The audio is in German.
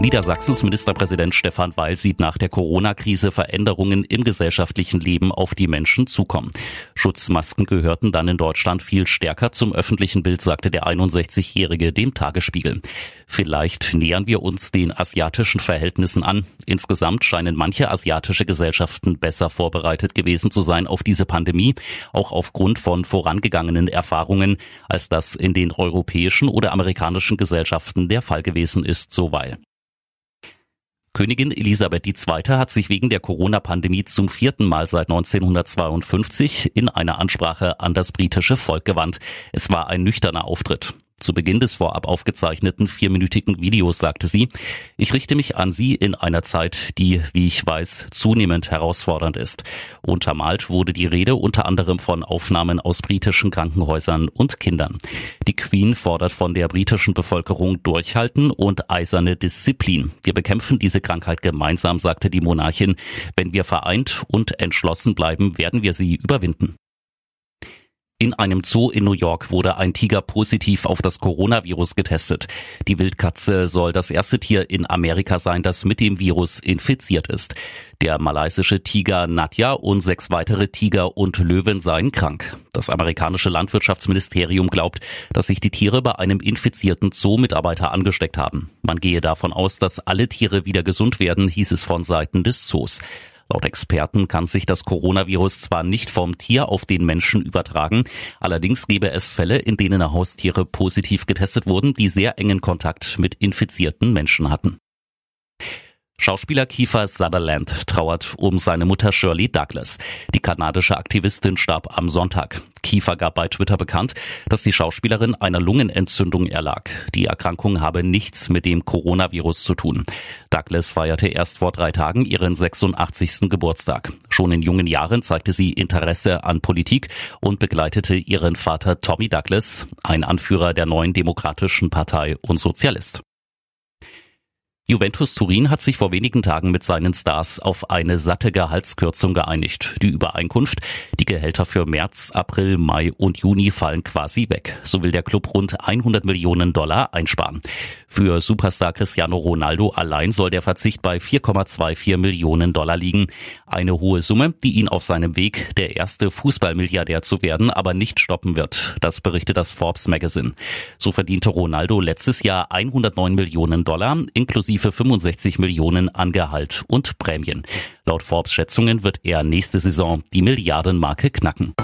Niedersachsens Ministerpräsident Stefan Weil sieht nach der Corona-Krise Veränderungen im gesellschaftlichen Leben auf die Menschen zukommen. Schutzmasken gehörten dann in Deutschland viel stärker zum öffentlichen Bild, sagte der 61-Jährige dem Tagesspiegel. Vielleicht nähern wir uns den asiatischen Verhältnissen an. Insgesamt scheinen manche asiatische Gesellschaften besser vorbereitet gewesen zu sein auf diese Pandemie, auch aufgrund von vorangegangenen Erfahrungen, als das in den europäischen oder amerikanischen Gesellschaften der Fall gewesen ist, so Weil. Königin Elisabeth II. hat sich wegen der Corona-Pandemie zum vierten Mal seit 1952 in einer Ansprache an das britische Volk gewandt. Es war ein nüchterner Auftritt. Zu Beginn des vorab aufgezeichneten vierminütigen Videos sagte sie, ich richte mich an Sie in einer Zeit, die, wie ich weiß, zunehmend herausfordernd ist. Untermalt wurde die Rede unter anderem von Aufnahmen aus britischen Krankenhäusern und Kindern. Die Queen fordert von der britischen Bevölkerung Durchhalten und eiserne Disziplin. Wir bekämpfen diese Krankheit gemeinsam, sagte die Monarchin. Wenn wir vereint und entschlossen bleiben, werden wir sie überwinden. In einem Zoo in New York wurde ein Tiger positiv auf das Coronavirus getestet. Die Wildkatze soll das erste Tier in Amerika sein, das mit dem Virus infiziert ist. Der malaysische Tiger Nadja und sechs weitere Tiger und Löwen seien krank. Das amerikanische Landwirtschaftsministerium glaubt, dass sich die Tiere bei einem infizierten Zoo-Mitarbeiter angesteckt haben. Man gehe davon aus, dass alle Tiere wieder gesund werden, hieß es von Seiten des Zoos. Laut Experten kann sich das Coronavirus zwar nicht vom Tier auf den Menschen übertragen, allerdings gäbe es Fälle, in denen Haustiere positiv getestet wurden, die sehr engen Kontakt mit infizierten Menschen hatten. Schauspieler Kiefer Sutherland trauert um seine Mutter Shirley Douglas. Die kanadische Aktivistin starb am Sonntag. Kiefer gab bei Twitter bekannt, dass die Schauspielerin einer Lungenentzündung erlag. Die Erkrankung habe nichts mit dem Coronavirus zu tun. Douglas feierte erst vor drei Tagen ihren 86. Geburtstag. Schon in jungen Jahren zeigte sie Interesse an Politik und begleitete ihren Vater Tommy Douglas, ein Anführer der neuen Demokratischen Partei und Sozialist. Juventus Turin hat sich vor wenigen Tagen mit seinen Stars auf eine satte Gehaltskürzung geeinigt. Die Übereinkunft, die Gehälter für März, April, Mai und Juni fallen quasi weg. So will der Club rund 100 Millionen Dollar einsparen. Für Superstar Cristiano Ronaldo allein soll der Verzicht bei 4,24 Millionen Dollar liegen. Eine hohe Summe, die ihn auf seinem Weg, der erste Fußballmilliardär zu werden, aber nicht stoppen wird. Das berichtet das Forbes Magazine. So verdiente Ronaldo letztes Jahr 109 Millionen Dollar inklusive inklusive 65 Millionen an Gehalt und Prämien. Laut Forbes Schätzungen wird er nächste Saison die Milliardenmarke knacken.